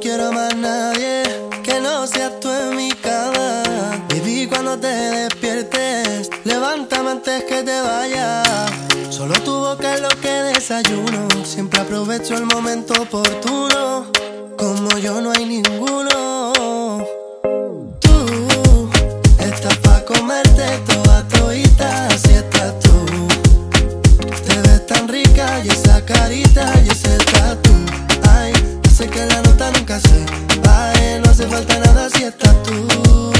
quiero más nadie que no seas tú en mi cama. Baby, cuando te despiertes, levántame antes que te vaya. Solo tu boca es lo que desayuno. Siempre aprovecho el momento oportuno. Como yo no hay ninguno. Tú estás pa' comerte toda toita, así estás tú. Te ves tan rica y esa carita y esa Sé que la nota nunca se va, eh, no hace falta nada si estás tú.